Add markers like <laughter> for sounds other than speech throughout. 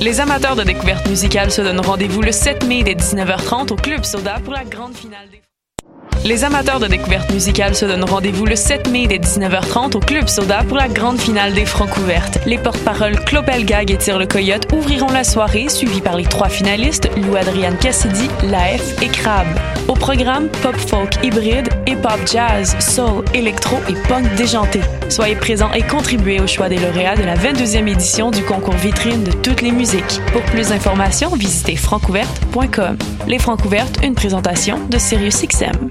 Les amateurs de découverte musicale se donnent rendez-vous le 7 mai dès 19h30 au Club Soda pour la grande finale des... Les amateurs de découverte musicale se donnent rendez-vous le 7 mai dès 19h30 au Club Soda pour la grande finale des Francs ouvertes. Les porte-paroles Clopel Gag et Tire le Coyote ouvriront la soirée, suivis par les trois finalistes, Lou Adrian Cassidy, Laef et Crab. Au programme, pop folk hybride, hip-hop jazz, soul, électro et punk déjanté. Soyez présents et contribuez au choix des lauréats de la 22e édition du concours vitrine de toutes les musiques. Pour plus d'informations, visitez francouverte.com. Les Francs ouvertes, une présentation de SiriusXM.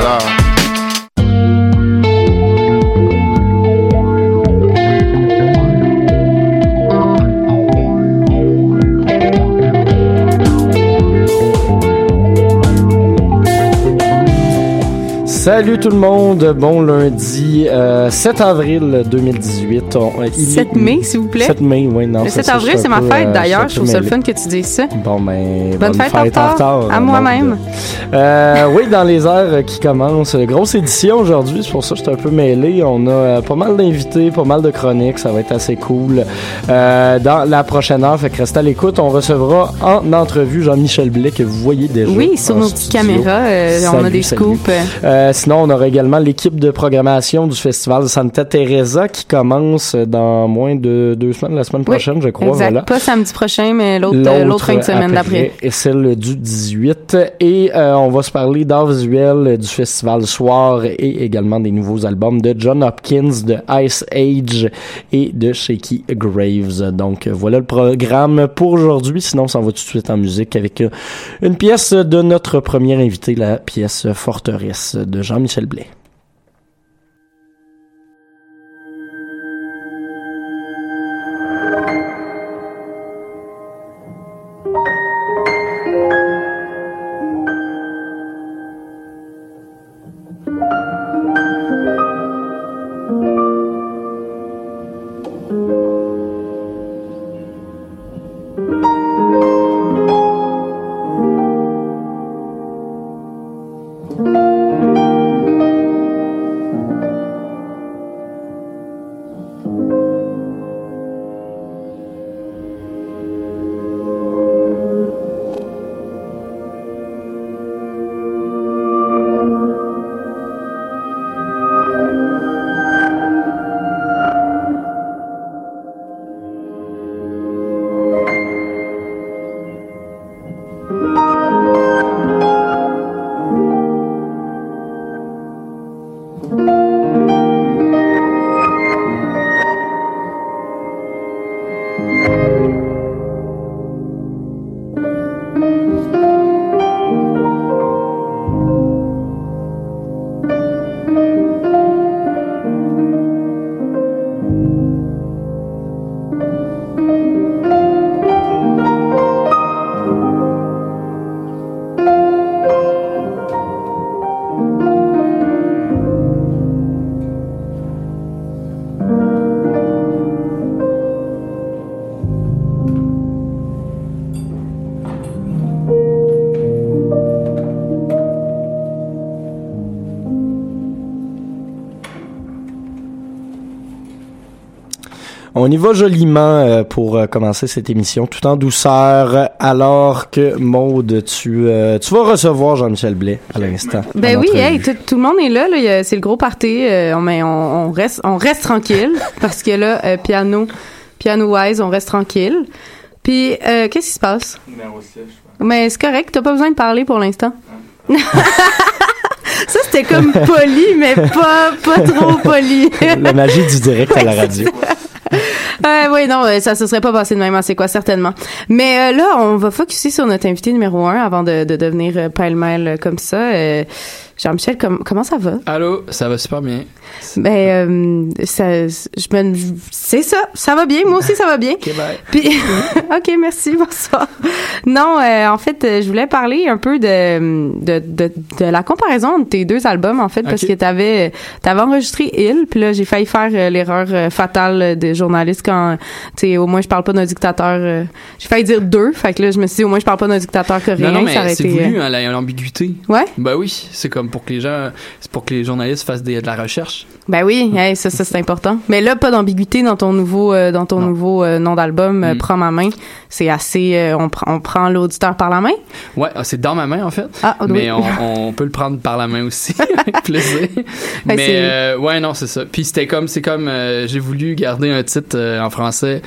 C'est Salut tout le monde, bon lundi euh, 7 avril 2018. On- euh, il 7 est- mai, s'il vous plaît. 7 mai, oui, non. Le c'est 7 ça, avril, c'est ma fête euh, d'ailleurs. je trouve ça le fun que tu dises ça. Bon, ben, Bonne fête en retard. À euh, moi-même. Euh, oui, dans les heures qui commencent. Grosse édition aujourd'hui, c'est pour ça que je suis un peu mêlé. On a euh, pas mal d'invités, pas mal de chroniques, ça va être assez cool. Euh, dans la prochaine heure, fait que restez à l'écoute. On recevra en entrevue Jean-Michel Blais, que vous voyez déjà. Oui, sur en nos petites caméras, euh, on a des salut. scoops. Sinon, on aura également l'équipe de programmation du festival Santa Teresa qui commence dans moins de deux semaines, la semaine Oui, prochaine, je crois. exact. Voilà. Pas samedi prochain, mais l'autre euh, fin de semaine après d'après. Et celle du 18. Et euh, on va se parler d'art visuel euh, du festival Soir et également des nouveaux albums de John Hopkins, de Ice Age et de Shaky Graves. Donc euh, voilà le programme pour aujourd'hui. Sinon, on s'en va tout de suite en musique avec une pièce de notre premier invité, la pièce Forteresse de Jean-Michel Blais. On y va joliment euh, pour euh, commencer cette émission, tout en douceur, alors que Maude, tu, euh, tu vas recevoir Jean-Michel Blais à l'instant. Ben en oui, hey, tout, tout le monde est là, là. c'est le gros party, on, mais on, on reste on reste tranquille <laughs> parce que là piano piano wise, on reste tranquille. Puis, euh, qu'est-ce qui se passe? Mais c'est correct, t'as pas besoin de parler pour l'instant. <laughs> Ça, c'était comme poli, mais pas, pas trop poli. La magie du direct à la <laughs> radio. Ouais, oui, non, euh, ça se serait pas passé de même, c'est quoi, certainement. Mais euh, là, on va focuser sur notre invité numéro un avant de, de devenir euh, pêle-mêle euh, comme ça. Jean-Michel, com- comment ça va? Allô, ça va super bien. Ben, euh, ça, je me, c'est ça, ça va bien. Moi aussi, ça va bien. <laughs> Ok, bye. Puis, <laughs> ok, merci, bonsoir. Non, euh, en fait, je voulais parler un peu de, de, de, de la comparaison de tes deux albums, en fait, parce que t'avais, t'avais enregistré Il, puis là, j'ai failli faire euh, l'erreur fatale des journalistes quand, tu sais, au moins, je parle pas d'un dictateur. euh, j'ai failli dire deux, fait que là, je me suis dit, au moins, je parle pas d'un dictateur coréen. Non, non, ça aurait mais c'est voulu, hein, la- l'ambiguïté. Ouais? Ben oui, c'est comme pour que les gens, c'est pour que les journalistes fassent des- de la recherche. Ben oui, hey, ça, ça c'est important. Mais là, pas d'ambiguïté dans ton nouveau, euh, dans ton Non. nouveau euh, nom d'album, euh, Mm. Prends ma main. C'est assez, on, prend on prend l'auditeur par la main? Ouais, ah, c'est dans ma main en fait. Ah, oui. Mais on, on peut le prendre par la main aussi, <laughs> avec plaisir. <laughs> Ben, mais ouais, non, c'est ça. Puis c'était comme, c'est comme, j'ai voulu garder un titre en français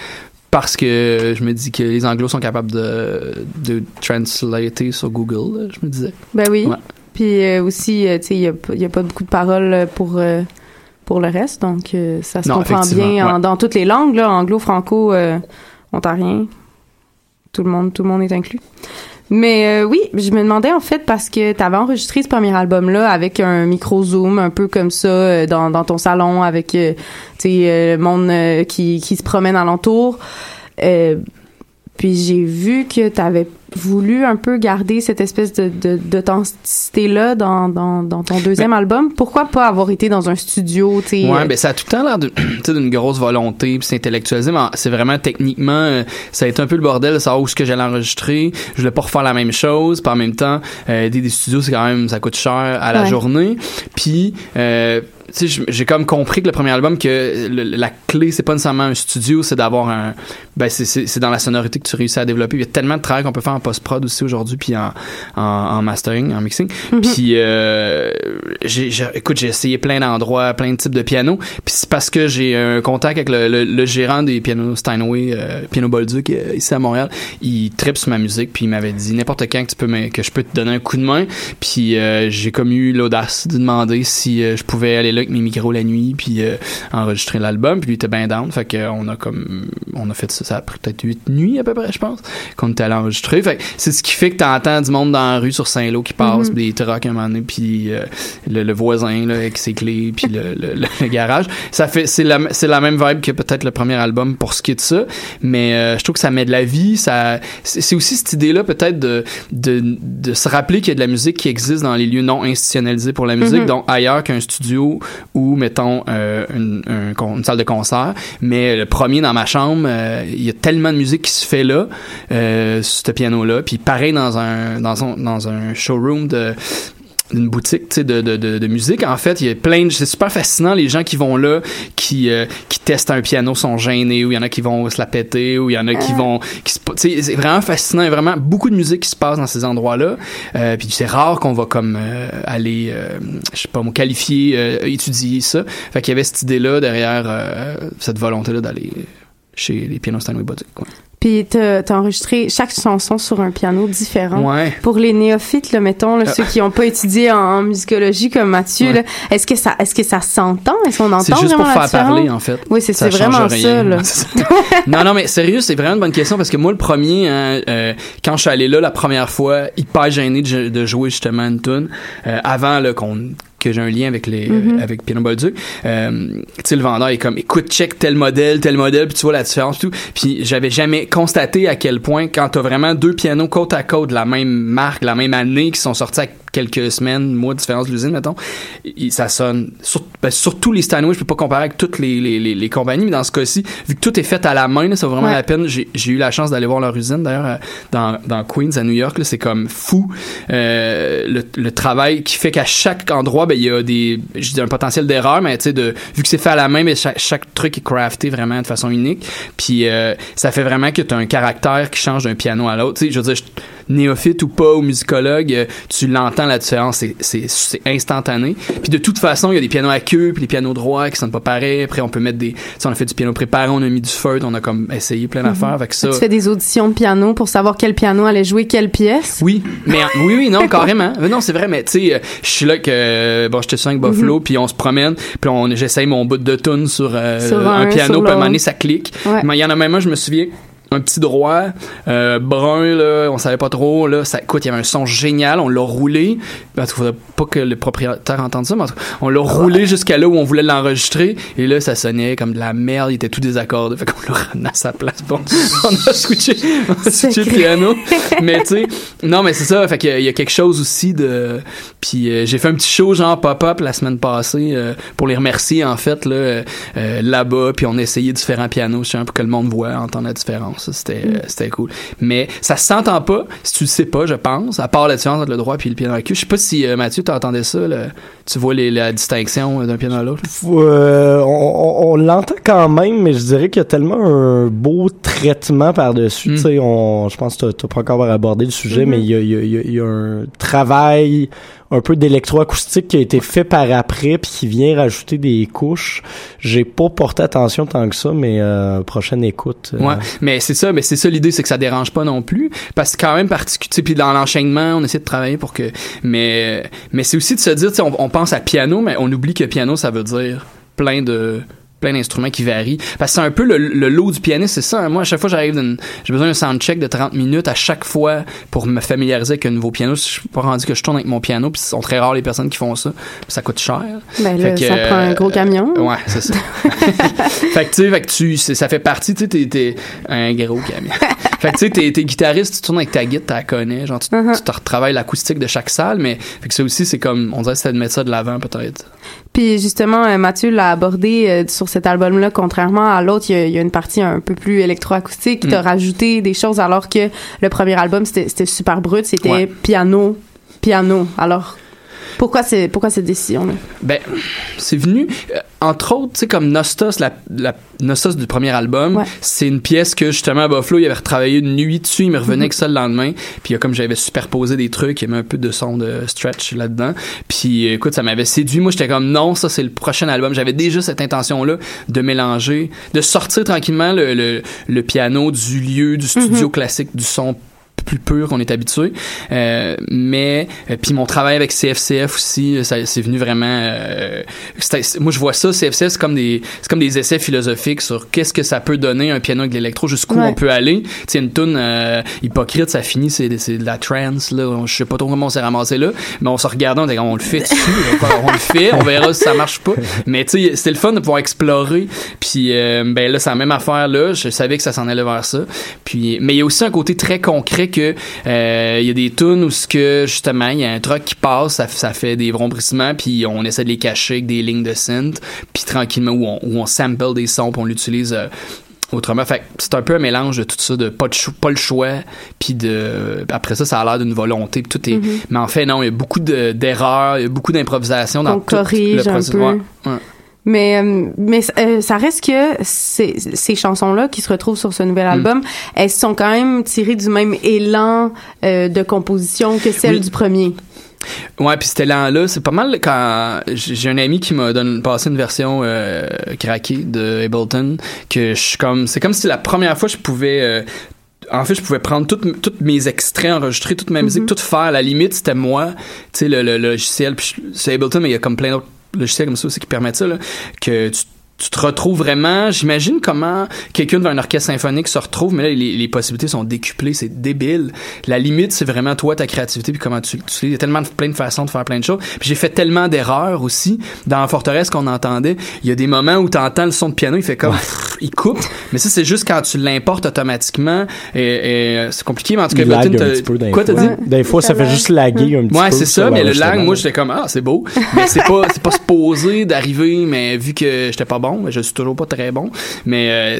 parce que je me dis que les Anglos sont capables de, de translater sur Google. je me disais. Ben oui. Ouais. Puis euh, aussi, euh, tu sais, il y a, a pas beaucoup de paroles euh, pour euh, pour le reste, donc euh, ça se Non, comprend bien en- ouais. dans toutes les langues, là, anglo, franco, euh, ontarien, tout le monde, tout le monde est inclus. Mais euh, oui, je me demandais en fait parce que tu avais enregistré ce premier album là avec un micro zoom un peu comme ça euh, dans, dans ton salon avec euh, tu sais euh, le monde qui qui se promène alentour. Euh, puis j'ai vu que tu avais voulu un peu garder cette espèce de de- d'authenticité-là dans, dans, dans ton deuxième album. Pourquoi pas avoir été dans un studio, tu sais? Ouais, euh, ben ça a tout le temps l'air de- <clears throat> d'une grosse volonté, puis c'est intellectualisé, mais c'est vraiment techniquement, euh, ça a été un peu le bordel de savoir où ce que j'allais enregistrer. Je voulais pas refaire la même chose, puis en même temps, euh, aider des studios, c'est quand même, ça coûte cher à la Ouais. journée. Puis, euh, j'ai comme compris que le premier album, que le- la clé, c'est pas nécessairement un studio, c'est d'avoir un, ben c'est- dans la sonorité que tu réussis à développer. Il y a tellement de travail qu'on peut faire en post-prod aussi aujourd'hui, puis en, en, en mastering, en mixing. Puis, euh, écoute, j'ai essayé plein d'endroits, plein de types de pianos. Puis c'est parce que j'ai un contact avec le, le- le gérant des pianos Steinway, euh, Piano Bolduc, euh, ici à Montréal. Il tripe sur ma musique, puis il m'avait dit n'importe quand que tu peux me- que je peux te donner un coup de main. Puis euh, j'ai comme eu l'audace de demander si je pouvais aller là avec mes micros la nuit, puis euh, enregistrer l'album. Puis lui était bien down. Fait que on a comme on a fait ça, ça a pris peut-être huit nuits à peu près, je pense, qu'on était allé enregistrer. Fait que c'est ce qui fait que t'entends du monde dans la rue sur Saint-Lô qui passe, Mhm. des trucks à un moment donné, puis euh, le, le voisin là, avec ses clés, puis le, le, garage. Ça fait c'est la c'est la même vibe que peut-être le premier album pour ce qui est de ça, mais euh, je trouve que ça met de la vie. Ça c'est aussi cette idée là peut-être de, de de se rappeler qu'il y a de la musique qui existe dans les lieux non institutionnalisés pour la musique, Mhm. donc ailleurs qu'un studio ou mettons euh, une, salle de concert. Mais le premier dans ma chambre, euh, il y a tellement de musique qui se fait là, euh, sur ce piano-là. Puis pareil dans un dans un, dans un showroom de d'une boutique tu sais, de, de, de, de musique. En fait il y a plein de c'est super fascinant les gens qui vont là qui euh, qui testent un piano sont gênés ou il y en a qui vont se la péter ou il y en a qui vont qui se- tu sais c'est vraiment fascinant. Il y a vraiment beaucoup de musique qui se passe dans ces endroits là euh, puis c'est rare qu'on va comme euh, aller euh, je sais pas qualifier euh, étudier ça. Fait qu'il y avait cette idée là derrière euh, cette volonté là d'aller chez les pianos Stanley Boutique quoi. Puis t'as as enregistré chaque chanson sur un piano différent. ouais Pour les néophytes, là, mettons, là, Ah. ceux qui n'ont pas étudié en, en musicologie comme Mathieu, Ouais. est-ce que ça, est-ce que ça s'entend? Est-ce qu'on entend c'est juste vraiment pour faire parler en fait Oui, c'est vraiment rien. <laughs> ça, là. Non, non, mais sérieux, c'est vraiment une bonne question parce que moi, le premier, hein, euh, quand je suis allé là la première fois, hyper gêné de, de jouer justement une tune euh, avant qu'on que j'ai un lien avec les Mhm. euh, avec Piano Bolduc euh, tu sais le vendeur est comme écoute check tel modèle tel modèle puis tu vois la différence tout puis j'avais jamais constaté à quel point quand t'as vraiment deux pianos côte à côte de la même marque la même année qui sont sortis à quelques semaines mois de différence de l'usine mettons et ça sonne sur, ben, surtout les Steinway je peux pas comparer avec toutes les, les, les, les compagnies mais dans ce cas-ci vu que tout est fait à la main là, ça vaut vraiment Ouais. la peine. J'ai eu la chance d'aller voir leur usine d'ailleurs euh, dans, dans Queens à New York c'est comme fou. Euh, le, le travail qui fait qu'à chaque endroit ben il y a des je dis un potentiel d'erreur mais tu sais de vu que c'est fait à la main mais chaque, chaque truc est crafté vraiment de façon unique. Puis euh, ça fait vraiment que tu as un caractère qui change d'un piano à l'autre. Tu sais je veux dire je- néophyte ou pas, ou musicologue, euh, tu l'entends la différence, c'est- instantané. Puis de toute façon, il y a des pianos à queue, puis les pianos droits qui sont pas pareils. Après, on peut mettre des, sais, on a fait du piano préparé, on a mis du feutre, on a comme essayé plein d'affaires. Fait que ça, Tu fais des auditions de piano pour savoir quel piano allait jouer quelle pièce? oui, mais oui, oui, non, carrément. Mais non, c'est vrai, mais tu sais, euh, je suis là que euh, bon, j'étais sur avec Mhm. Buffalo, puis on se promène, puis on j'essaye mon bout de tune sur, euh, Sur un, un, piano, puis à un moment donné, ça clique. Ouais. Mais il y en a même un, je me souviens. Un petit droit, euh, brun, là, on savait pas trop, là, ça, écoute, il y avait un son génial, on l'a roulé, parce qu'il faudrait pas que le propriétaire entende ça, mais en tout cas, on l'a roulé jusqu'à là où on voulait l'enregistrer, et là, ça sonnait comme de la merde, il était tout désaccordé, fait qu'on l'a ramené à sa place, bon, <laughs> on a switché, on a switché le piano, mais tu sais, non, mais c'est ça, fait qu'il y y a quelque chose aussi de, puis euh, j'ai fait un petit show genre pop-up la semaine passée, euh, pour les remercier, en fait, là, euh, euh, là-bas, puis on a essayé différents pianos, pour que le monde voit, entende la différence, Ça, c'était, euh, c'était cool. Mais ça s'entend pas, si tu le sais pas, je pense, à part la différence entre le droit puis le piano à queue. Je sais pas si, euh, Mathieu, t'entendais ça, là, tu vois les, la distinction euh, d'un piano à l'autre. Euh, on on- l'entend quand même, mais je dirais qu'il y a tellement un beau traitement par-dessus. Mm. Tu sais, on, je pense que t'as- t'as pas encore abordé le sujet, Mhm. mais il y a, y a- il y a- il y a un travail un peu d'électroacoustique qui a été fait par après puis qui vient rajouter des couches. J'ai pas porté attention tant que ça, mais euh, prochaine écoute. euh, Ouais, mais c'est ça, mais c'est ça l'idée, c'est que ça dérange pas non plus, parce que quand même particulier. Puis dans l'enchaînement, on essaie de travailler pour que, mais mais c'est aussi de se dire, on, on pense à piano, mais on oublie que piano, ça veut dire plein de plein d'instruments qui varient parce que c'est un peu le, le lot du pianiste c'est ça hein. moi à chaque fois j'arrive d'une- j'ai besoin d'un soundcheck de 30 minutes à chaque fois pour me familiariser avec un nouveau piano je suis pas rendu que je tourne avec mon piano puis ce sont très rares les personnes qui font ça puis ça coûte cher Ben Fait là, que, ça prend un gros euh, camion. Ouais, c'est ça. <laughs> fait que tu sais, fait que tu, ça fait partie, tu sais, t'es, t'es un gros camion. fait que tu sais, t'es, t'es guitariste, tu tournes avec ta guitare, tu la connais, genre tu, Uh-huh. tu te retravailles l'acoustique de chaque salle, mais fait que ça aussi, c'est comme, on dirait que c'est de mettre ça de l'avant peut-être. Puis justement, euh, Mathieu l'a abordé euh, sur cet album-là, contrairement à l'autre, il y, a- il y a une partie un peu plus électroacoustique. Mm. T'as rajouté des choses alors que le premier album, c'était c'était super brut, c'était Ouais. piano, piano. Alors, pourquoi, c'est pourquoi cette décision-là? Ben, c'est venu, euh, entre autres, tu sais, comme Nostos, la, la Nostos du premier album, Ouais. c'est une pièce que justement à Buffalo, il avait retravaillé une nuit dessus, il me revenait Mhm. avec ça le lendemain, puis comme j'avais superposé des trucs, il y avait un peu de son de stretch là-dedans, puis écoute, ça m'avait séduit. Moi, j'étais comme non, ça c'est le prochain album. J'avais déjà cette intention-là de mélanger, de sortir tranquillement le, le, le piano du lieu, du studio classique, du son plus pur qu'on est habitué. Euh, mais euh, puis mon travail avec CFCF aussi, ça c'est venu vraiment. euh, c'était- moi je vois ça, CFCF c'est comme des c'est comme des essais philosophiques sur qu'est-ce que ça peut donner un piano avec de l'électro, jusqu'où Ouais. on peut aller. Tu sais une tune euh, hypocrite, ça finit c'est de la trance là. Je sais pas trop comment on s'est ramassé là, mais on se regardait, on disait on le fait dessus, on le fait, on verra si ça marche pas. Mais tu sais c'est le fun de pouvoir explorer. Puis euh, ben là c'est la même affaire là. Je savais que ça s'en allait vers ça. Puis mais il y a aussi un côté très concret que euh, il y a des tunes où ce que justement il y a un truck qui passe, ça, ça fait des vrombissements, puis on essaie de les cacher avec des lignes de synth, puis tranquillement où on, où on sample des sons, puis on l'utilise. euh, Autrement, fait c'est un peu un mélange de tout ça, de pas, de cho- pas le choix, puis de après ça, ça a l'air d'une volonté, puis tout est. Mhm. Mais en fait, non, il y a beaucoup de- d'erreurs, il y a beaucoup d'improvisation dans Qu'on tout corrige le un peu. Ouais. Mais, euh, mais euh, ça reste que ces, ces chansons-là qui se retrouvent sur ce nouvel Mm. album, elles sont quand même tirées du même élan euh, de composition que celle Oui. du premier. Ouais, puis cet élan-là, c'est pas mal quand j'ai un ami qui m'a donné passé une version euh, craquée de Ableton que je suis comme c'est comme si la première fois je pouvais euh, en fait, je pouvais prendre tous mes extraits, enregistrer toute ma musique, tout faire. À la limite, c'était moi, tu sais, le, le- logiciel. Puis c'est Ableton, mais il y a comme plein d'autres logiciels comme ça aussi qui permettent ça, là, que tu tu te retrouves vraiment, j'imagine comment quelqu'un devant un orchestre symphonique se retrouve, mais là, les, les possibilités sont décuplées, c'est débile. La limite, c'est vraiment toi, ta créativité, puis comment tu, tu il y a tellement de, plein de façons de faire plein de choses. Puis j'ai fait tellement d'erreurs aussi. Dans la forteresse qu'on entendait, il y a des moments où tu entends le son de piano, il fait comme, <laughs> il coupe. Mais ça, c'est juste quand tu l'importes automatiquement. Et, et, euh, c'est compliqué, mais en tout cas, Ableton, un t'as- petit peu d'un quoi t'as dit? Des fois, ça fait lag. juste laguer un petit peu. Ouais, c'est ça, mais le lag, moi, j'étais comme, ah, c'est beau. Mais c'est pas, c'est pas <laughs> supposé d'arriver, mais vu que j'étais pas bon, mais je suis toujours pas très bon. Mais euh,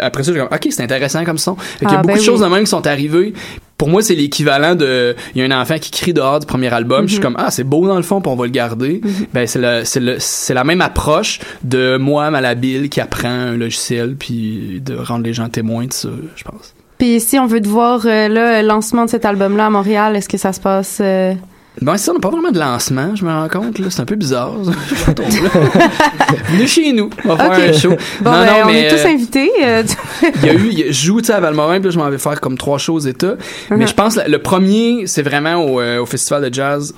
après ça, j'ai comme, ok, c'est intéressant comme son. Qu'il y a Ah, beaucoup ben de choses oui. de même qui sont arrivées. Pour moi, c'est l'équivalent de, il y a un enfant qui crie dehors du premier album. Je suis comme, ah, c'est beau dans le fond, puis on va le garder. Ben, c'est le, c'est le, c'est la même approche de moi, malhabile, qui apprend un logiciel, puis de rendre les gens témoins de ça, je pense. Puis si on veut te voir euh, là, le lancement de cet album-là à Montréal, est-ce que ça se passe euh, Ben, ça, on n'a pas vraiment de lancement, je me rends compte, là. C'est un peu bizarre. <laughs> Je tombe là. Venez chez nous. On va faire un show. Bon, non, ben, non, on mais. est tous euh, invités. euh, <laughs> il y a eu, il y a- je joue, tu sais, à Valmorin, puis là, je m'en vais faire comme trois choses état. Mais Mhm. je pense, que le premier, c'est vraiment au, euh, au Festival de Jazz.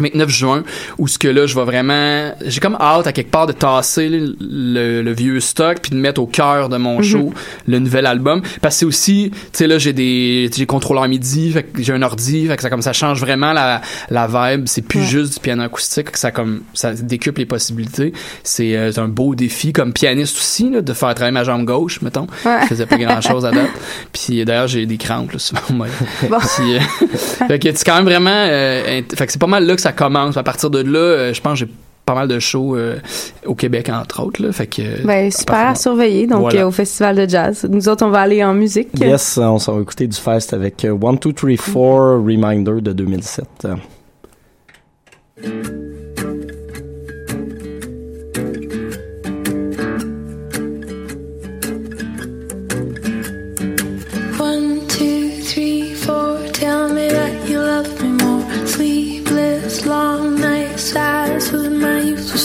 29 juin, où ce que là, je vais vraiment, j'ai comme hâte à quelque part de tasser le, le- le vieux stock puis de mettre au cœur de mon Mhm. show le nouvel album. Parce que c'est aussi, tu sais là, j'ai des, j'ai contrôleur MIDI, fait que j'ai un ordi, fait que ça comme ça change vraiment la, la vibe. C'est plus Ouais. juste du piano acoustique, que ça comme, ça décuple les possibilités. C'est euh, un beau défi comme pianiste aussi, là, de faire travailler ma jambe gauche, mettons. Ouais. Je faisais pas grand chose à date. <laughs> Puis euh, d'ailleurs, j'ai des crampes, là, souvent. <laughs> Bon. Puis, euh, <laughs> fait que c'est quand même vraiment, euh, fait que c'est pas mal là que ça commence. À partir de là, euh, je pense que j'ai pas mal de shows euh, au Québec, entre autres, là. Fait que. euh, ben, super à surveiller, donc Voilà. euh, au Festival de Jazz. Nous autres, on va aller en musique. Yes, on s'en va écouter du Fest avec One, Two, Three, Four Reminder de 2007. to my youth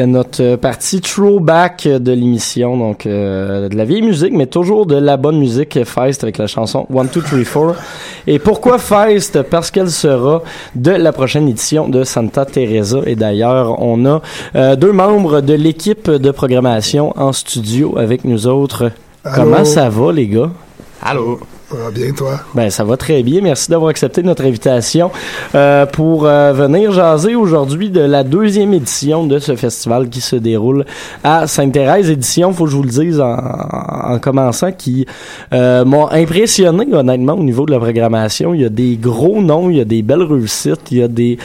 C'était notre euh, partie throwback de l'émission, donc euh, de la vieille musique, mais toujours de la bonne musique Feist avec la chanson One Two Three Four. Et pourquoi Feist? Parce qu'elle sera de la prochaine édition de Santa Teresa. Et d'ailleurs, on a euh, deux membres de l'équipe de programmation en studio avec nous autres. Allô? Comment ça va, les gars? Allô? Ça va bien, toi? Ben, ça va très bien. Merci d'avoir accepté notre invitation euh, pour euh, venir jaser aujourd'hui de la deuxième édition de ce festival qui se déroule à Sainte-Thérèse. Édition, faut que je vous le dise en, en commençant, qui euh, m'ont impressionné honnêtement au niveau de la programmation. Il y a des gros noms, il y a des belles réussites, il y a des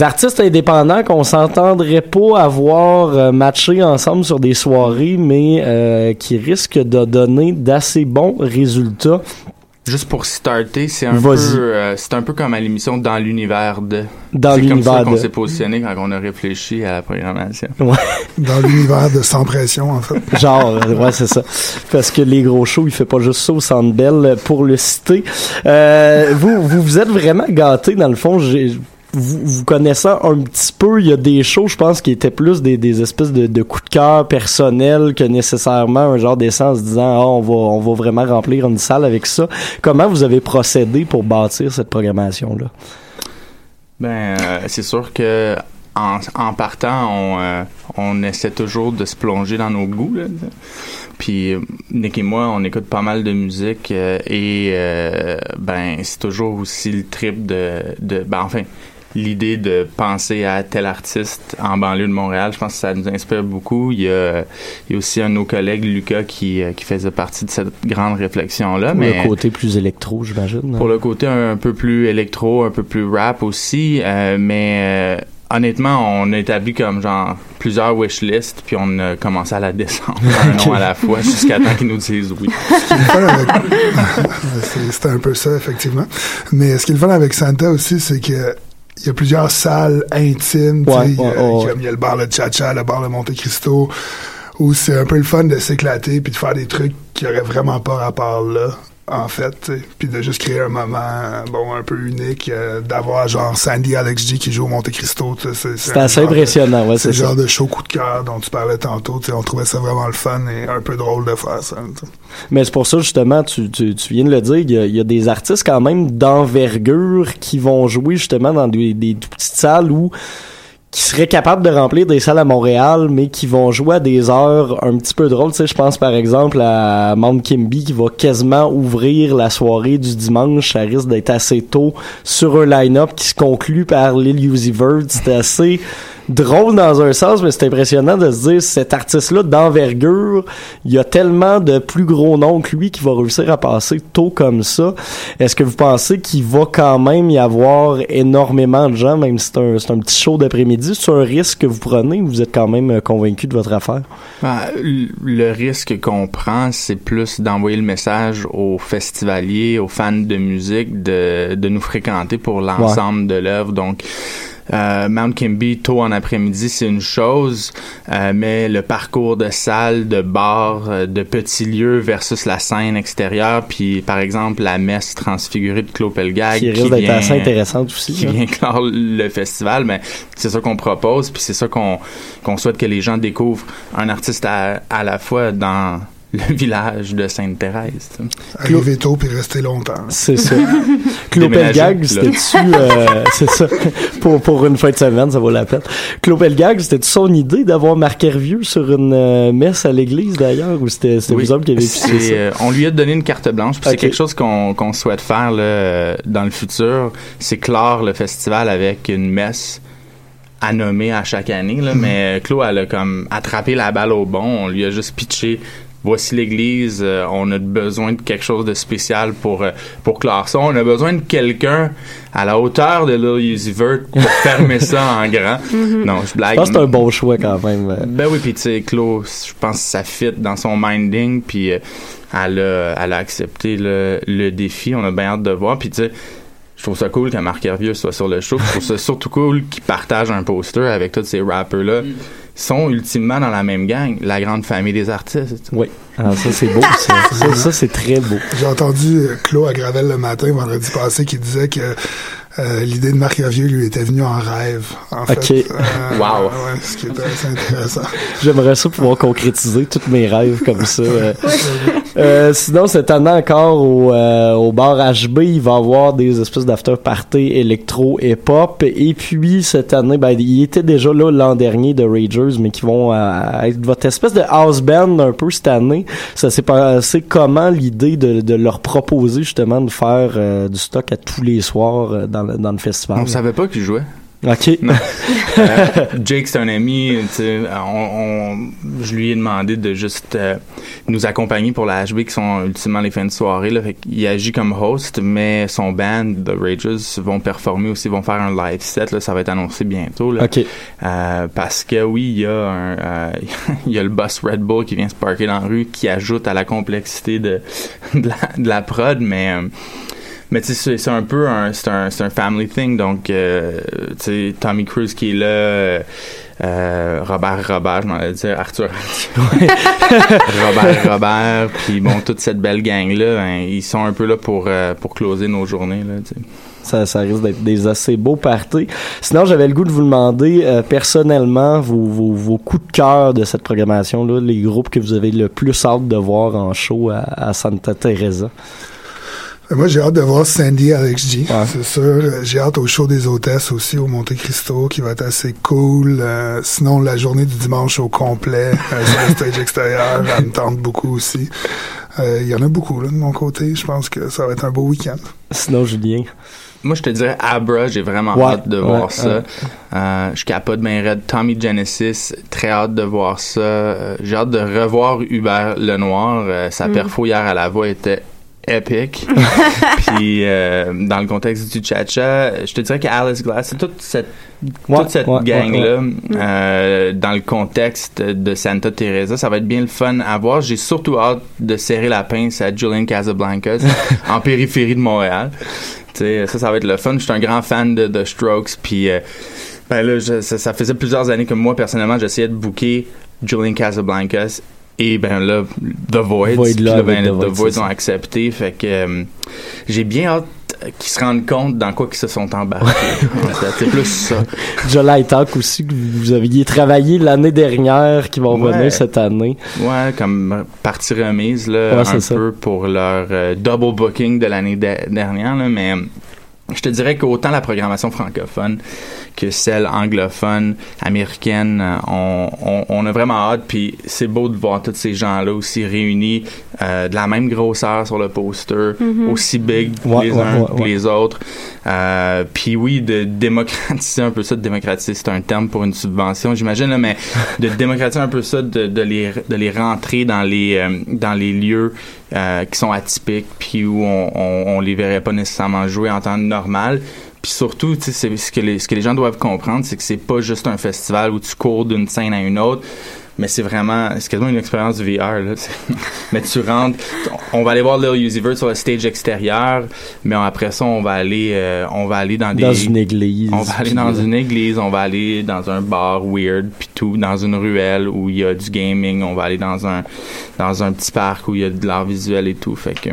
artistes indépendants qu'on s'entendrait pas avoir euh, matché ensemble sur des soirées, mais euh, qui risquent de donner d'assez bons résultats. Juste pour starter, c'est un peu, euh, c'est un peu comme à l'émission dans l'univers de. Dans c'est comme l'univers ça qu'on de. s'est positionné quand on a réfléchi à la programmation. Ouais. Dans l'univers de Sans Pression, en fait. <laughs> Genre, euh, ouais, c'est ça. Parce que les gros shows, il fait pas juste ça au Centre Bell, pour le citer. Euh, vous, vous vous êtes vraiment gâtés, dans le fond. J'ai, vous, vous connaissant un petit peu, il y a des shows, je pense, qui étaient plus des, espèces de, de coups de cœur personnels que nécessairement un genre d'essence disant, ah, on va, vraiment remplir une salle avec ça. Comment vous avez procédé pour bâtir cette programmation-là? Ben, euh, c'est sûr que en, partant, on, euh, on essaie toujours de se plonger dans nos goûts. Là. Puis Nick et moi, on écoute pas mal de musique euh, et ben c'est toujours aussi le trip de, de ben enfin l'idée de penser à tel artiste en banlieue de Montréal. Je pense que ça nous inspire beaucoup. Il y a, il y a aussi un de nos collègues, Lucas, qui, euh, qui faisait partie de cette grande réflexion-là. Pour Mais le côté plus électro, j'imagine. pour le côté un, peu plus électro, un peu plus rap aussi, euh, mais euh, honnêtement, on a établi comme genre plusieurs wishlists, puis on a commencé à la descendre <laughs> un nom à la fois jusqu'à temps qu'ils nous disent oui. C'était <laughs> un peu ça, effectivement. Mais ce qui est le fun avec Santa aussi, c'est que il y a plusieurs salles intimes. tu sais. Ouais, il, y a, ouais, ouais, comme il y a le bar Le Cha-Cha, le bar Le Monte Cristo, où c'est un peu le fun de s'éclater puis de faire des trucs qui auraient vraiment pas rapport là. En fait, puis de juste créer un moment bon un peu unique, euh, d'avoir genre Sandy Alex G qui joue au Monte Cristo, tu sais, c'est- assez de- impressionnant, ouais, c'est c'est le genre de show coup de cœur dont tu parlais tantôt. tu sais, On trouvait ça vraiment le fun et un peu drôle de faire ça. Mais c'est pour ça, justement, tu, tu, tu viens de le dire, il y, a, il y a des artistes quand même d'envergure qui vont jouer justement dans des, des tout petites salles où qui seraient capables de remplir des salles à Montréal, mais qui vont jouer à des heures un petit peu drôles. Tu sais, je pense par exemple à Mount Kimby qui va quasiment ouvrir la soirée du dimanche. Ça risque d'être assez tôt sur un line-up qui se conclut par Lil Uzi. C'était assez drôle dans un sens, mais c'est impressionnant de se dire cet artiste-là d'envergure, il y a tellement de plus gros noms que lui qui va réussir à passer tôt comme ça. Est-ce que vous pensez qu'il va quand même y avoir énormément de gens, même si c'est un, c'est un petit show d'après-midi? C'est un risque que vous prenez ou vous êtes quand même euh, convaincu de votre affaire? Ben, le risque qu'on prend, c'est plus d'envoyer le message aux festivaliers, aux fans de musique, de, de nous fréquenter pour l'ensemble de l'œuvre. Donc, euh, Mount Kimby tôt en après-midi, c'est une chose, euh, mais le parcours de salle, de bar, euh, de petits lieux versus la scène extérieure, puis par exemple la messe transfigurée de Claude Pelgag Qui d'être vient- assez intéressante aussi, Qui hein. vient clore le festival, mais c'est ça qu'on propose, puis c'est ça qu'on qu'on souhaite que les gens découvrent un artiste à, à la fois dans le village de Sainte-Thérèse. Arriver tôt puis rester longtemps. C'est ça. <laughs> Claude Déménager, Pelgag, là. c'était-tu, euh, <laughs> c'est ça, pour, pour une fin de semaine, ça vaut la peine. Claude Pelgag, c'était-tu son idée d'avoir Marc Hervieux sur une euh, messe à l'église d'ailleurs, ou c'était, Oui, vous autres qui avez ça? euh, on lui a donné une carte blanche, puis c'est quelque chose qu'on qu'on souhaite faire là, dans le futur, c'est clore le festival avec une messe à nommer à chaque année, là, mais Claude, elle a comme attrapé la balle au bon, on lui a juste pitché voici l'église, euh, on a besoin de quelque chose de spécial pour euh, pour clore ça. On a besoin de quelqu'un à la hauteur de Lil Uzi Vert pour <laughs> fermer ça en grand. Non, je Je blague. pense que c'est un bon choix quand même. euh. Ben oui, puis tu sais, Claude, je pense que ça fit dans son minding, puis euh, elle, a, elle a accepté le, le défi. On a bien hâte de voir, puis tu sais, je trouve ça cool que Marc Hervieux soit sur le show. Je trouve ça surtout cool qu'il partage un poster avec tous ces rappers-là. Ils sont ultimement dans la même gang, la grande famille des artistes. Oui. Ça, c'est beau, ça. Ça, ça, c'est très beau. J'ai entendu Claude à Gravel le matin, vendredi passé, qui disait que euh, l'idée de Marc Hervieux lui était venue en rêve, en fait. Ok. <laughs> Euh, Wow. ouais, ce qui était assez intéressant. <laughs> J'aimerais ça pouvoir concrétiser tous mes rêves comme ça. euh. <laughs> Euh, sinon, cette année encore au, euh, au bar HB, il va y avoir des espèces d'after party électro et pop. Et puis cette année, ben, il était déjà là l'an dernier de Ragers, mais qui vont euh, être votre espèce de house band un peu cette année. Ça s'est passé comment l'idée de, de leur proposer justement de faire euh, du stock à tous les soirs euh, dans, le, dans le festival? On savait pas qu'il jouait. Ok. <laughs> Euh, Jake, c'est un ami. On, on- je lui ai demandé de juste euh, nous accompagner pour la HB, qui sont ultimement les fins de soirée. Là. Fait il agit comme host, mais son band, The Rages, vont performer aussi, vont faire un live set. Là. Ça va être annoncé bientôt. Là. Ok. Euh, parce que oui, il y a un, <laughs> il y a le boss Red Bull qui vient se parker dans la rue, qui ajoute à la complexité de, <laughs> de, la, de la prod, mais mais tu sais, c'est- un peu un, c'est un, c'est un family thing, donc euh, tu sais, Tommy Cruise qui est là, euh, euh, Robert Robert, je m'en allais dire Arthur Arthur. <laughs> <laughs> Robert Robert, puis bon, toute cette belle gang-là, ben, ils sont un peu là pour, euh, pour closer nos journées, là, tu sais. Ça, ça risque d'être des assez beaux parties. Sinon, j'avais le goût de vous demander euh, personnellement vos, vos, vos coups de cœur de cette programmation-là, les groupes que vous avez le plus hâte de voir en show à, à Santa Teresa. Euh, Moi, j'ai hâte de voir Sandy Alex G, c'est sûr. J'ai hâte au show des hôtesses aussi au Monte Cristo, qui va être assez cool. Euh, sinon, la journée du dimanche au complet euh, sur le stage extérieur, elle me tente beaucoup aussi. Euh, Il y en a beaucoup là, de mon côté. Je pense que ça va être un beau week-end. Sinon, Julien? Moi, je te dirais Abra, j'ai vraiment Ouais, hâte de ouais, voir ça. ouais. Euh, je capote bien raide. Tommy Genesis, très hâte de voir ça. Euh, j'ai hâte de revoir Hubert Lenoir. Euh, sa Mm. perfo hier à la voix était épique. <laughs> Puis, euh, dans le contexte du cha-cha, je te dirais que Alice Glass, c'est toute cette, Ouais, toute cette ouais, gang-là, ouais. euh, dans le contexte de Santa Teresa, ça va être bien le fun à voir. J'ai surtout hâte de serrer la pince à Julian Casablancas <laughs> en périphérie de Montréal. Tu sais, ça, ça va être le fun. Je suis un grand fan de The Strokes, puis euh, ben là, je- ça, ça faisait plusieurs années que moi, personnellement, j'essayais de booker Julian Casablancas. Et ben là, The Void là ben, The c'est ont accepté. Fait que euh, j'ai bien hâte qu'ils se rendent compte dans quoi qu'ils se sont embarqués. <laughs> C'est plus ça. July Talk aussi, que vous aviez travaillé l'année dernière, qui vont Ouais. revenir cette année. Ouais, comme partie remise là, Ouais, un ça. peu pour leur euh, double booking de l'année de- dernière, là, mais je te dirais qu'autant la programmation francophone que celle anglophone, américaine, euh, on, on, on a vraiment hâte. Puis c'est beau de voir tous ces gens-là aussi réunis euh, de la même grosseur sur le poster, Mhm. aussi big Ouais, les ouais, uns ouais, que ouais. les autres. Euh, puis oui, de démocratiser un peu ça, de démocratiser, c'est un terme pour une subvention, j'imagine, là, mais de démocratiser un peu ça, de, de les de les rentrer dans les euh, dans les lieux euh, qui sont atypiques, puis où on, on, les verrait pas nécessairement jouer en temps normal. Puis surtout, ce que les ce que les gens doivent comprendre, c'est que c'est pas juste un festival où tu cours d'une scène à une autre. Mais c'est vraiment, c'est quasiment une expérience du VR, là. <laughs> Mais tu rentres, on va aller voir Lil Uzi Vert sur le stage extérieur, mais après ça, on va aller, euh, on va aller dans des... Dans une église. On va aller dans une église, on va aller dans un bar weird, puis tout, dans une ruelle où il y a du gaming, on va aller dans un, dans un petit parc où il y a de l'art visuel et tout. Fait que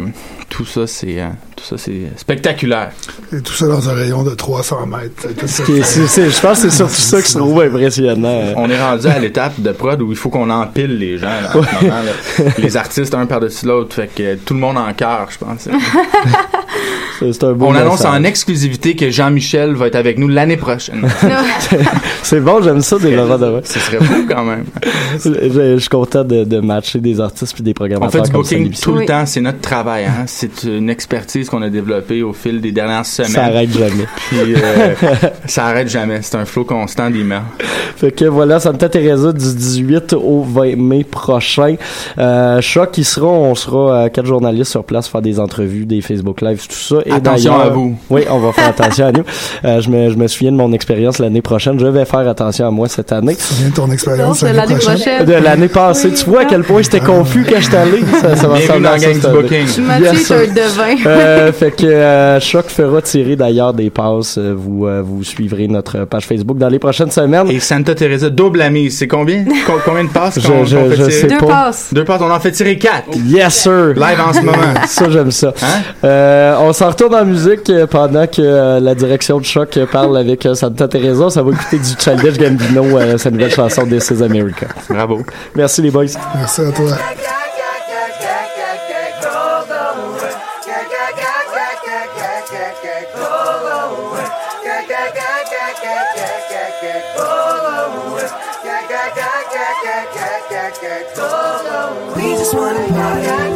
tout ça, c'est, euh, tout ça, c'est spectaculaire. Et tout ça dans un rayon de 300 mètres. <laughs> Je pense que c'est surtout ça qui se trouve impressionnant. On est rendu à l'étape de prod où il faut qu'on empile les gens là, en ce moment, là. <laughs> Les artistes un par-dessus l'autre, fait que tout le monde en cœur, je pense. <laughs> C'est c'est un beau On annonce message. en exclusivité que Jean-Michel va être avec nous l'année prochaine. c'est bon, j'aime ça des moments de vrai. Ce serait fou quand même. Je, je suis content de, de matcher des artistes puis des On programmateurs fait du booking tout le temps, c'est notre travail. Hein? C'est une expertise qu'on a développée au fil des dernières semaines. Ça arrête jamais. Puis euh, <laughs> ça arrête jamais. C'est un flot constant d'emails. Fait que voilà, Santa Teresa du 18 au 20 mai prochain. Euh, choc, qui sera, on sera euh, quatre journalistes sur place faire des entrevues, des Facebook Live, tout ça. Et Attention à vous. Oui, on va faire <laughs> attention à nous. Euh, je, me, je me souviens de mon expérience l'année prochaine. Je vais faire attention à moi cette année. Tu te souviens de ton expérience l'année prochaine? prochaine. De l'année passée. Tu vois à quel point j'étais confus quand j'étais allé. Ça, ça va Bienvenue dans gang du booking. Mathieu Yes, un devin. Euh, fait que euh, Choc fera tirer d'ailleurs des passes. Euh, Vous, euh, vous suivrez notre page Facebook dans les prochaines semaines. Et Santa Teresa, double mise. C'est combien? Co- combien de passes Je- qu'on je- sais Deux pas. passes. Deux passes, on en fait tirer quatre. Yes, sir! Live en ce moment. <laughs> Ça, j'aime ça. Hein? Euh, on s'en retourne en musique euh, pendant que euh, la direction de Choc euh, parle avec euh, Santa Teresa. Ça va écouter du Childish Gambino, euh, sa nouvelle chanson This is America. Bravo. Merci les boys. Merci à toi. one night.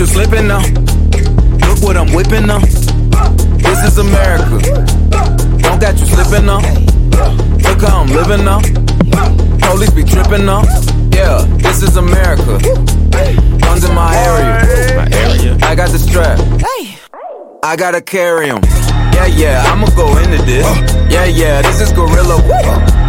You slipping now. Look what I'm whipping now. This is America. Don't got you slipping now. Look how I'm living now. Police be tripping now. Yeah, this is America. Guns in my area. My area. I got the strap. I gotta carry 'em. Yeah, yeah, I'ma go into this. Uh. Yeah, yeah, this is gorilla.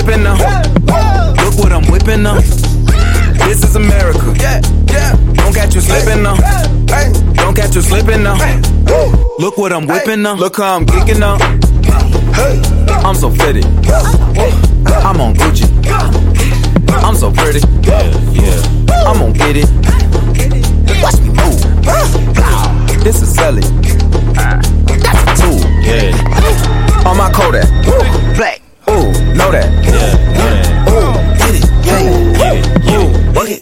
Slipping now. Look what I'm whipping now. This is America. Yeah, yeah. Don't catch you slipping now. Don't catch you slipping now. Look what I'm whipping now. Look how I'm kicking now. I'm so fitted. I'm on Gucci. I'm so pretty. Yeah, yeah. I'm gonna get it. Watch me move. This is Sally. That's a tool. Yeah. On my Kodak. Black. Ooh, know that. Yeah. Ooh, get it. Yeah. Ooh, work it.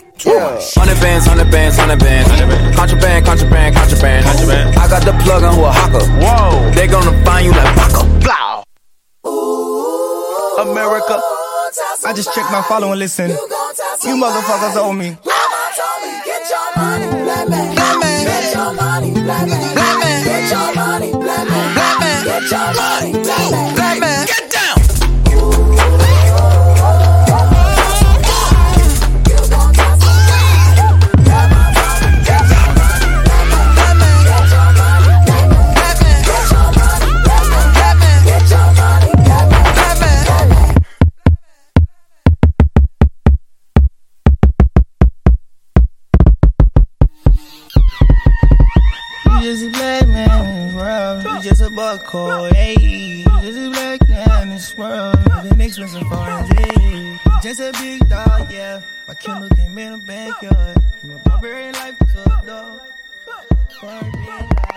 Hundred bands, hundred bands, hundred bands. Contraband, contraband, contraband. Contraband. I got the plug on who a hawker. Whoa. They gonna find you like Baka. Blow. America. I just checked my follow and listen. You motherfuckers owe me. Get your money, Black Kendall came in a backyard. My Burberry life cooked up. Barbie life.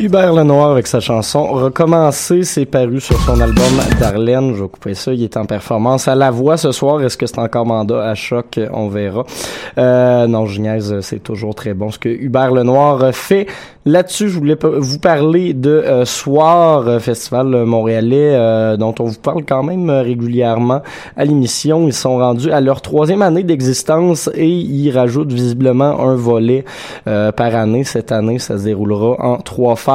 Hubert Lenoir avec sa chanson Recommencer, c'est paru sur son album Darlene. Je vais couper ça. Il est en performance à la voix ce soir. Est-ce que c'est encore mandat à choc? On verra. Euh, non, je niaise, c'est toujours très bon ce que Hubert Lenoir fait. Là-dessus, je voulais vous parler de euh, Soir, festival montréalais, euh, dont on vous parle quand même régulièrement à l'émission. Ils sont rendus à leur troisième année d'existence et ils rajoutent visiblement un volet euh, par année. Cette année, ça se déroulera en trois phases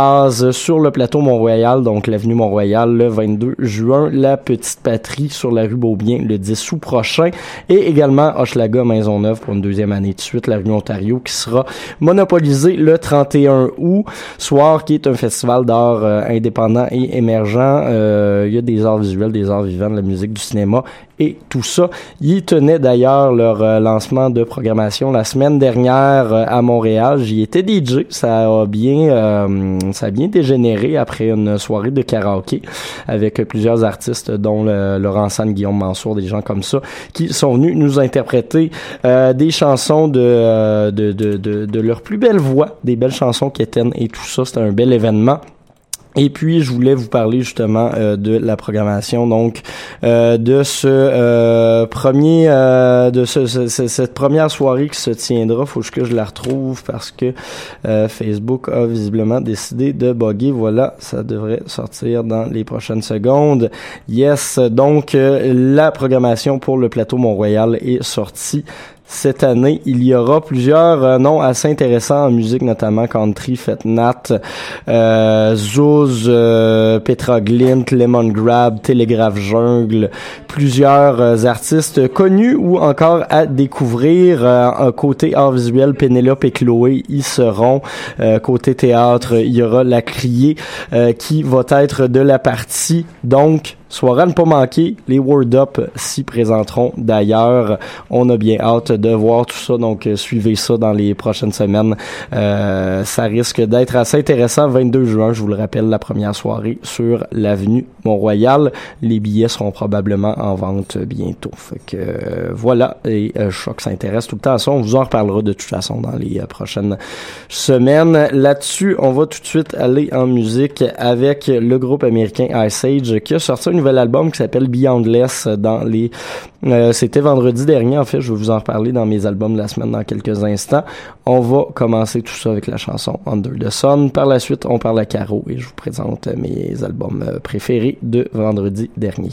sur le plateau Mont-Royal, donc l'avenue Mont-Royal le 22 juin, la Petite Patrie sur la rue Beaubien le 10 août prochain et également Hochelaga Maisonneuve pour une deuxième année de suite, la rue Ontario qui sera monopolisée le 31 août, soir qui est un festival d'art euh, indépendant et émergent. Euh, il y a des arts visuels, des arts vivants, de la musique, du cinéma et tout ça. Ils tenaient d'ailleurs leur euh, lancement de programmation la semaine dernière euh, à Montréal. J'y étais DJ. Ça a bien, ça a bien dégénéré après une soirée de karaoké avec plusieurs artistes, dont Laurent San, Guillaume Mansour, des gens comme ça, qui sont venus nous interpréter euh, des chansons de, euh, de, de, de, de leur plus belle voix, des belles chansons quétaines et tout ça. C'était un bel événement. Et puis, je voulais vous parler justement euh, de la programmation, donc euh, de ce euh, premier, euh, de ce, ce- ce- cette première soirée qui se tiendra. Faut que je la retrouve parce que euh, Facebook a visiblement décidé de bugger. Voilà, ça devrait sortir dans les prochaines secondes. Yes, donc euh, la programmation pour le plateau Mont-Royal est sortie. Cette année, il y aura plusieurs euh, noms assez intéressants en musique, notamment country, Fête Nat, euh, Zouz, euh, Petra Glint, Lemon Grab, Télégraphe Jungle, plusieurs euh, artistes connus ou encore à découvrir. Euh, un côté art visuel, Pénélope et Chloé y seront. Côté théâtre, il y aura La Criée qui va être de la partie. Donc, Soirée à ne pas manquer, les Word Up s'y présenteront d'ailleurs. On a bien hâte de voir tout ça, donc euh, suivez ça dans les prochaines semaines. Euh, ça risque d'être assez intéressant. 22 juin, je vous le rappelle, la première soirée sur l'avenue Mont-Royal. Les billets seront probablement en vente bientôt. Fait que euh, voilà, et euh, je crois que ça intéresse tout le temps à ça. On vous en reparlera de toute façon dans les euh, prochaines semaines. Là-dessus, on va tout de suite aller en musique avec le groupe américain Ice Age qui a sorti nouvel album qui s'appelle Beyondless dans les euh, c'était vendredi dernier en fait, je vais vous en reparler dans mes albums de la semaine dans quelques instants. On va commencer tout ça avec la chanson Under the Sun. Par la suite, on parle à Caro et je vous présente mes albums préférés de vendredi dernier.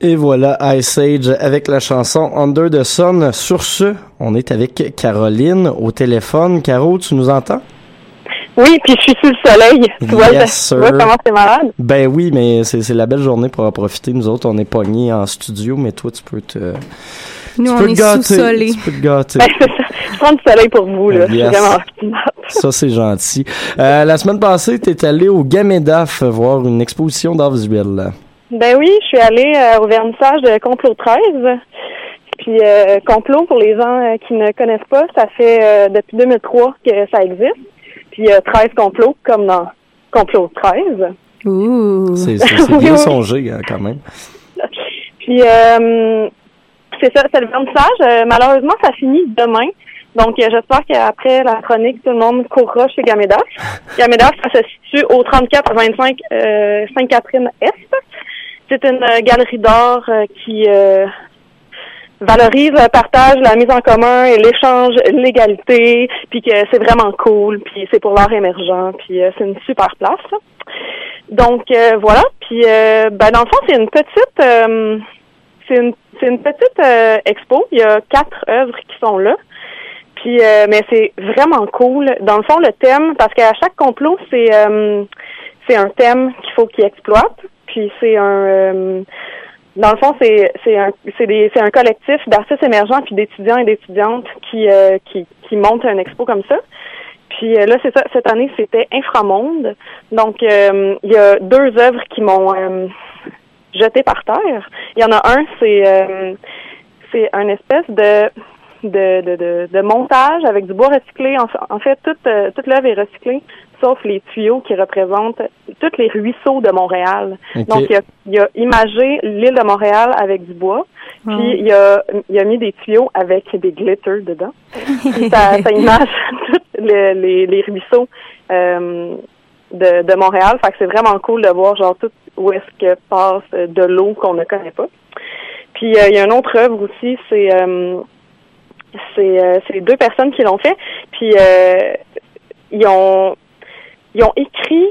Et voilà Ice Age avec la chanson Under the Sun. Sur ce, on est avec Caroline au téléphone. Caro, tu nous entends? Oui, puis je suis sous le soleil. Tu vois, Yes, tu vois sir. comment c'est malade? Ben oui, mais c'est c'est la belle journée pour en profiter. Nous autres, on est pognés en studio, mais toi, tu peux te. Nous, tu on peux est te gâter. sous-solés. Tu peux te gâter. Ben, ça. Je prends du soleil pour vous, là. Yes. vraiment Ça, c'est gentil. Euh, la semaine passée, tu es allé au Gamedaf voir une exposition d'art visuel. Ben oui, je suis allée euh, au vernissage de Complot 13. Puis euh, Complot, pour les gens euh, qui ne connaissent pas, ça fait euh, depuis 2003 que ça existe. Puis il y a 13 complots, comme dans Complot 13. Ouh. C'est c'est- c'est <laughs> Oui, bien songé, hein, quand même. Puis euh, c'est ça, c'est le vernissage. Euh, malheureusement, ça finit demain. Donc j'espère qu'après la chronique, tout le monde courra chez Gamedaf. <laughs> Gamedaf, ça se situe au 3425 euh, Sainte-Catherine-Est. C'est une euh, galerie d'art euh, qui euh, valorise le partage, la mise en commun l'échange, l'égalité, puis que c'est vraiment cool, puis c'est pour l'art émergent, puis c'est une super place. Donc euh, voilà, puis euh, ben dans le fond c'est une petite, euh, c'est une c'est une petite expo. Il y a quatre œuvres qui sont là. Puis mais c'est vraiment cool. Dans le fond le thème, parce qu'à chaque complot c'est c'est un thème qu'il faut qu'il exploite. Puis c'est un euh, dans le fond, c'est c'est un c'est un collectif d'artistes émergents puis d'étudiants et d'étudiantes qui euh, qui qui montent un expo comme ça. Puis euh, là, c'est ça. Cette année, c'était Inframonde. Donc, il y a deux œuvres qui m'ont jeté par terre. Il y en a un, c'est c'est un espèce de de, de, de, montage avec du bois recyclé. En, en fait, toute, toute l'œuvre est recyclée, sauf les tuyaux qui représentent tous les ruisseaux de Montréal. Donc, il a, il a imagé l'île de Montréal avec du bois, puis il a, il a mis des tuyaux avec des glitters dedans. Puis ça, <laughs> ça image tous le- les, les ruisseaux euh, de, de Montréal. Fait que c'est vraiment cool de voir genre tout où est-ce que passe de l'eau qu'on ne connaît pas. Puis euh, il y a une autre œuvre aussi, c'est euh, c'est euh, c'est deux personnes qui l'ont fait. Puis euh, ils ont ils ont écrit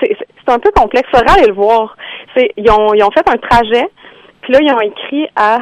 c'est un peu complexe, faudra aller le voir. C'est ils ont ils ont fait un trajet, puis là ils ont écrit à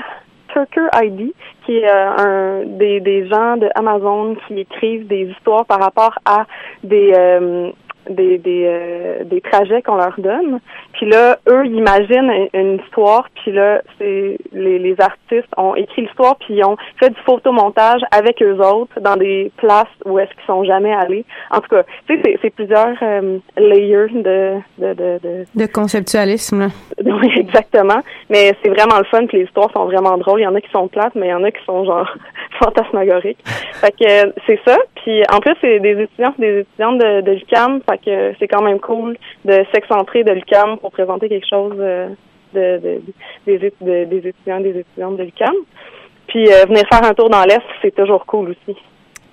Turker ID, qui est euh, un des, des gens de Amazon qui écrivent des histoires par rapport à des euh, des des, euh, des trajets qu'on leur donne. Puis là, eux, ils imaginent une- histoire, puis là, c'est les, les artistes ont écrit l'histoire, puis ils ont fait du photomontage avec eux autres dans des places où est-ce qu'ils sont jamais allés. En tout cas, tu sais, c'est- plusieurs euh, layers de de, de, de De conceptualisme, là. <laughs> oui, exactement. Mais c'est vraiment le fun, puis les histoires sont vraiment drôles. Il y en a qui sont plates, mais il y en a qui sont genre <laughs> fantasmagoriques. Fait que euh, c'est ça. Puis en plus, c'est des étudiants, des étudiantes de, de l'UQAM. Fait que c'est quand même cool de s'excentrer de l'UQAM pour présenter quelque chose euh, de, de- des, de- des étudiants, des étudiantes de l'UQAM. Puis euh, venir faire un tour dans l'Est, c'est toujours cool aussi.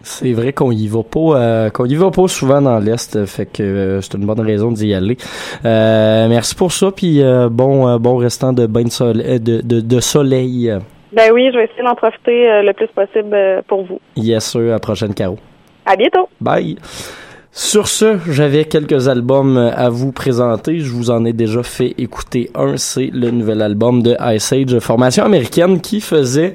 C'est vrai qu'on y va pas, euh, qu'on y va pas souvent dans l'est, fait que euh, c'est une bonne raison d'y aller. Euh, merci pour ça, puis bon, bon restant de bain de soleil, de, de, de soleil. Ben oui, je vais essayer d'en profiter le plus possible pour vous. Yes sir, à la prochaine Caro. À bientôt! Bye. Sur ce, j'avais quelques albums à vous présenter. Je vous en ai déjà fait écouter un. C'est le nouvel album de Ice Age, formation américaine qui faisait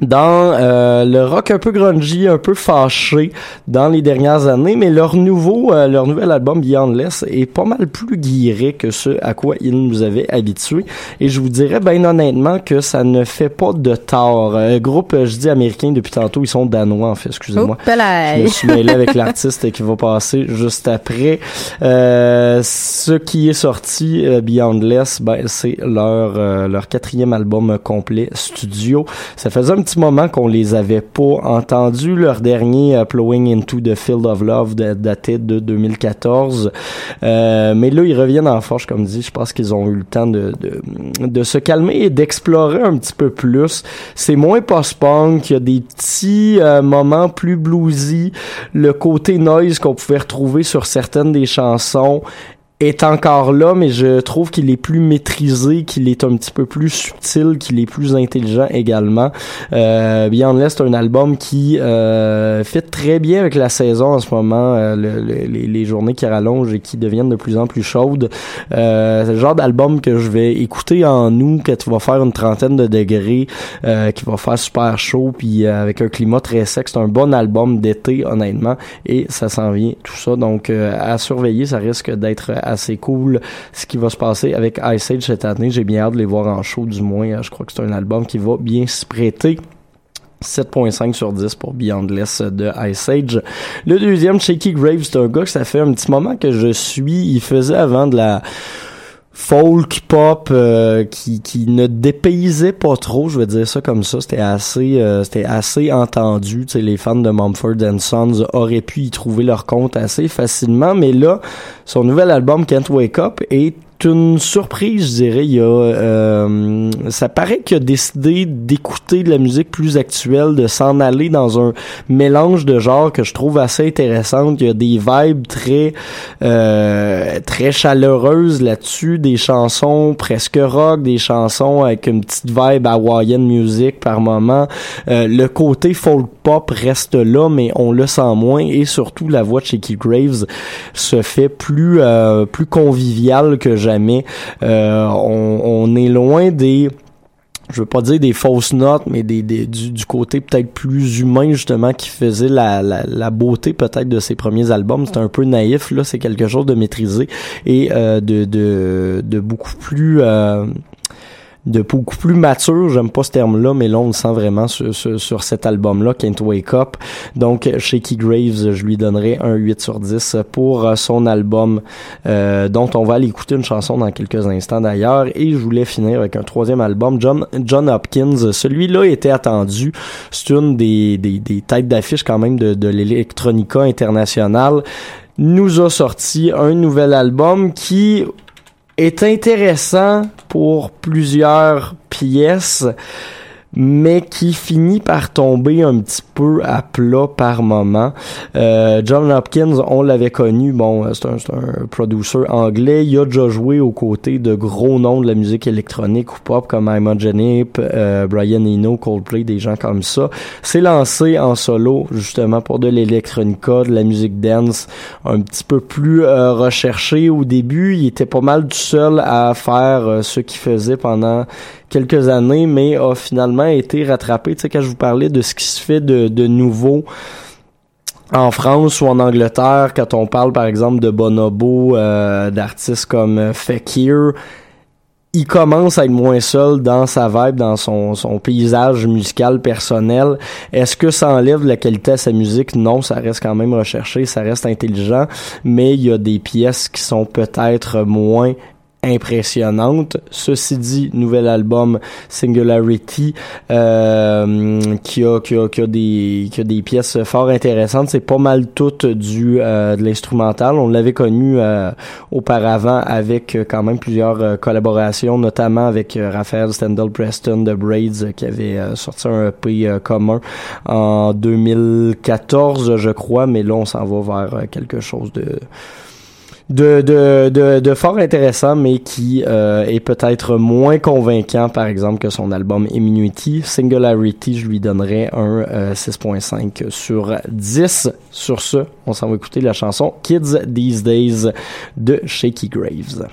dans euh, le rock un peu grungy, un peu fâché dans les dernières années, mais leur nouveau, euh, leur nouvel album Beyondless est pas mal plus guiré que ce à quoi ils nous avaient habitués. Et je vous dirais ben honnêtement que ça ne fait pas de tort. Euh, groupe, euh, je dis américain depuis tantôt, ils sont danois en fait, excusez-moi. Oh. Je me suis mêlé avec <laughs> l'artiste qui va passer juste après. Euh, ce qui est sorti, euh, Beyondless, ben, c'est leur, euh, leur quatrième album complet studio. Ça faisait un petit moment qu'on les avait pas entendus. Leur dernier, euh, Plowing into the Field of Love, da- daté de 2014. Euh, mais là, ils reviennent en force, comme dit. Je pense qu'ils ont eu le temps de, de, de se calmer et d'explorer un petit peu plus. C'est moins post-punk. Il y a des petits euh, moments plus bluesy. Le côté noise qu'on pouvait retrouver sur certaines des chansons est encore là, mais je trouve qu'il est plus maîtrisé, qu'il est un petit peu plus subtil, qu'il est plus intelligent également. Euh, Beyond c'est un album qui euh, fait très bien avec la saison en ce moment, euh, le- le- les, les journées qui rallongent et qui deviennent de plus en plus chaudes. Euh, c'est le genre d'album que je vais écouter en août, quand tu vas faire une trentaine de degrés, euh, qui va faire super chaud, puis euh, avec un climat très sec. C'est un bon album d'été, honnêtement, et ça s'en vient, tout ça. Donc, euh, à surveiller, ça risque d'être assez cool ce qui va se passer avec Ice Age cette année. J'ai bien hâte de les voir en show, du moins. Euh, Je crois que c'est un album qui va bien se prêter. 7.5 sur 10 pour Beyondless de Ice Age. Le deuxième, Shaky Grave, c'est un gars que ça fait un petit moment que je suis. Il faisait avant de la folk pop euh, qui, qui ne dépaysait pas trop, je vais dire ça comme ça. C'était assez euh, c'était assez entendu. Tu sais, les fans de Mumford Sons auraient pu y trouver leur compte assez facilement, mais là, son nouvel album Can't Wake Up est une surprise, je dirais. Il a, euh, ça paraît qu'il a décidé d'écouter de la musique plus actuelle, de s'en aller dans un mélange de genres que je trouve assez intéressante. Il y a des vibes très, euh, très chaleureuses là-dessus, des chansons presque rock, des chansons avec une petite vibe Hawaiian music par moment. Euh, le côté folk pop reste là, mais on le sent moins et surtout la voix de Shaky Graves se fait plus, euh, plus conviviale que Euh, on, est loin des je veux pas dire des fausses notes, mais des, du, côté peut-être plus humain justement qui faisait la, la, beauté peut-être de ses premiers albums. C'était un peu naïf, là c'est quelque chose de maîtrisé et euh, de beaucoup plus euh, de beaucoup plus mature, j'aime pas ce terme-là, mais là on le sent vraiment sur, cet album-là, Can't Wake Up. Donc Shaky Graves, je lui donnerai un 8 sur 10 pour euh, son album, euh, dont on va aller écouter une chanson dans quelques instants d'ailleurs. Et je voulais finir avec un troisième album, John, John Hopkins. Celui-là était attendu. C'est une des, des, des têtes d'affiche quand même de, de l'électronica internationale. Nous a sorti un nouvel album qui est intéressant pour plusieurs pièces, mais qui finit par tomber un petit peu à plat par moment. Euh, John Hopkins, on l'avait connu, bon, c'est un, c'est un producer anglais, il a déjà joué aux côtés de gros noms de la musique électronique ou pop comme Imogen euh, Brian Eno, Coldplay, des gens comme ça. S'est lancé en solo, justement, pour de l'électronica, de la musique dance, un petit peu plus euh, recherché au début. Il était pas mal tout seul à faire euh, ce qu'il faisait pendant quelques années, mais a finalement été rattrapé. Tu sais, quand je vous parlais de ce qui se fait de, nouveau en France ou en Angleterre, quand on parle par exemple de Bonobo, euh, d'artistes comme euh, Fekir, il commence à être moins seul dans sa vibe, dans son, son paysage musical personnel. Est-ce que ça enlève la qualité à sa musique? Non, ça reste quand même recherché, ça reste intelligent, mais il y a des pièces qui sont peut-être moins impressionnantes. Ceci dit, nouvel album Singularity euh, qui, a, qui, a, qui, a des, qui a des pièces fort intéressantes. C'est pas mal tout du euh, de l'instrumental. On l'avait connu euh, auparavant avec euh, quand même plusieurs euh, collaborations, notamment avec euh, Raphaël Stendhal Preston de Braids qui avait sorti un euh, commun en 2014, je crois, mais là on s'en va vers quelque chose de de, de, de, de fort intéressant, mais qui euh, est peut-être moins convaincant, par exemple, que son album Immunity. Singularity, je lui donnerais un euh, 6.5 sur 10. Sur ce, on s'en va écouter la chanson Kids These Days de Shaky Graves.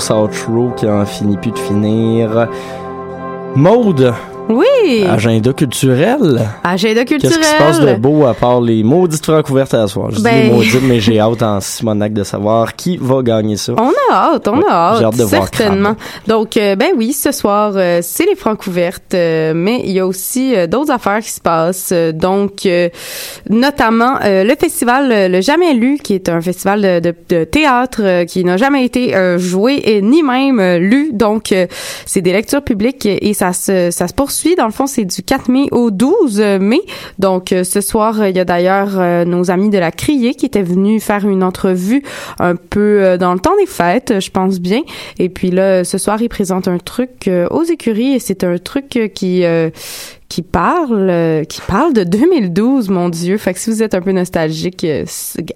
Grosse outro qui en finit plus de finir. Maude, Oui! agenda culturel. Agenda culturel. Qu'est-ce qui se passe de beau à part les maudites francouvertes à soir? Je dis Ben- les maudites, mais j'ai <laughs> hâte en Simonac de savoir qui va gagner ça. On a hâte, on a hâte. j'ai hâte de voir certainement. Donc, euh, ben oui, ce soir, euh, c'est les francs ouvertes, euh, mais il y a aussi d'autres affaires qui se passent. Donc, notamment euh, le festival euh, Le Jamais Lu, qui est un festival de, de- de théâtre euh, qui n'a jamais été euh, joué et ni même euh, lu. Donc, euh, c'est des lectures publiques et ça se, ça se poursuit. Dans le fond, c'est du 4 mai au 12 mai. Donc, ce soir, il y a d'ailleurs nos amis de la Criée qui étaient venus faire une entrevue un peu dans le temps des fêtes, je pense bien. Et puis là, ce soir, ils présentent un truc aux écuries et c'est un truc qui qui parle euh, qui parle de 2012 mon dieu. Fait que si vous êtes un peu nostalgique euh,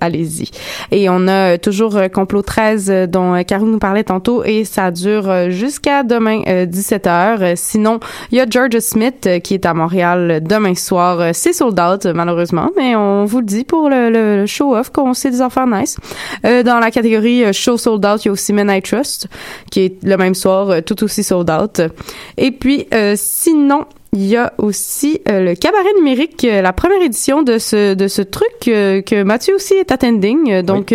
allez-y. Et on a euh, toujours euh, complot 13 euh, dont Karou nous parlait tantôt et ça dure jusqu'à demain 17h sinon il y a Georgia Smith qui est à Montréal demain soir c'est sold out malheureusement mais on vous le dit pour le, show off qu'on sait des affaires nice. Dans la catégorie show sold out il y a aussi Men I Trust qui est le même soir tout aussi sold out. Et puis sinon il y a aussi euh, le cabaret numérique, euh, la première édition de ce de ce truc euh, que Mathieu aussi est attending. Donc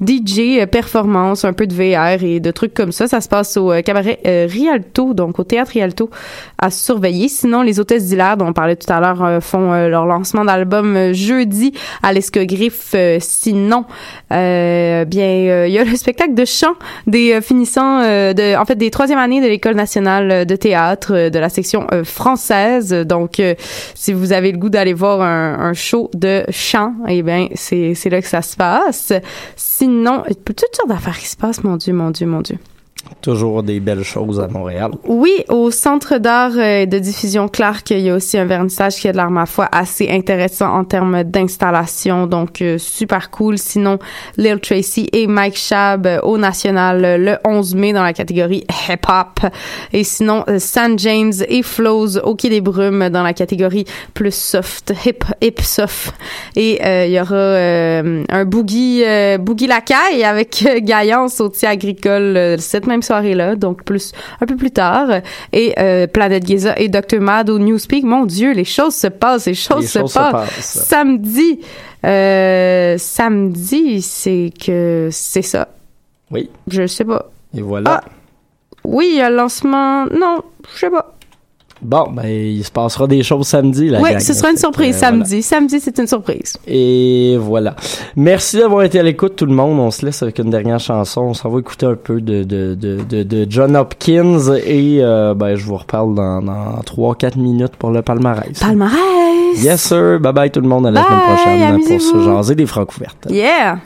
DJ, performance, un peu de VR et de trucs comme ça. Ça se passe au cabaret Rialto, donc au théâtre Rialto, à surveiller. Sinon, les hôtesses d'Hilaire, dont on parlait tout à l'heure, font leur lancement d'album jeudi à l'Escogriffe. Sinon, bien, il y a le spectacle de chant des finissants, de, en fait, des troisième années de l'École nationale de théâtre de la section euh, Donc, euh, si vous avez le goût d'aller voir un, show de chant, eh bien, c'est là que ça se passe. Sinon, toutes sortes d'affaires qui se passent, mon Dieu, mon Dieu, mon Dieu. Toujours des belles choses à Montréal. Oui, au Centre d'art euh, de diffusion Clark, il y a aussi un vernissage qui a de l'air, ma foi, assez intéressant en termes d'installation. Donc, euh, super cool. Sinon, Lil Tracy et Mike Shab euh, au National le 11 mai dans la catégorie hip-hop. Et sinon, San James et Flows au Quai des Brumes dans la catégorie plus soft, hip, hip soft. Et il y aura un Boogie, euh, Boogie Lacaille avec Gaillance au agricole euh, cette même soirée-là, donc plus un peu plus tard. Et euh, Planète Giza et Dr. Mad au Newspeak. Mon Dieu, les choses se passent, les choses, Les se, choses se passent. passent. Samedi, euh, samedi, c'est que c'est ça. Oui. Je sais pas. Et voilà. Ah, oui, il y a le lancement. Non, je sais pas. Bon, ben, il se passera des choses samedi, la Oui, gang. ce sera une surprise euh, voilà. samedi. Samedi, c'est une surprise. Et voilà. Merci d'avoir été à l'écoute, tout le monde. On se laisse avec une dernière chanson. On s'en va écouter un peu de, de, de, de, John Hopkins et euh, ben, je vous reparle dans, dans 3-4 minutes pour le palmarès. Palmarès! Yes, sir. Bye bye tout le monde. À la Bye, semaine prochaine pour se jaser des francs. Yeah!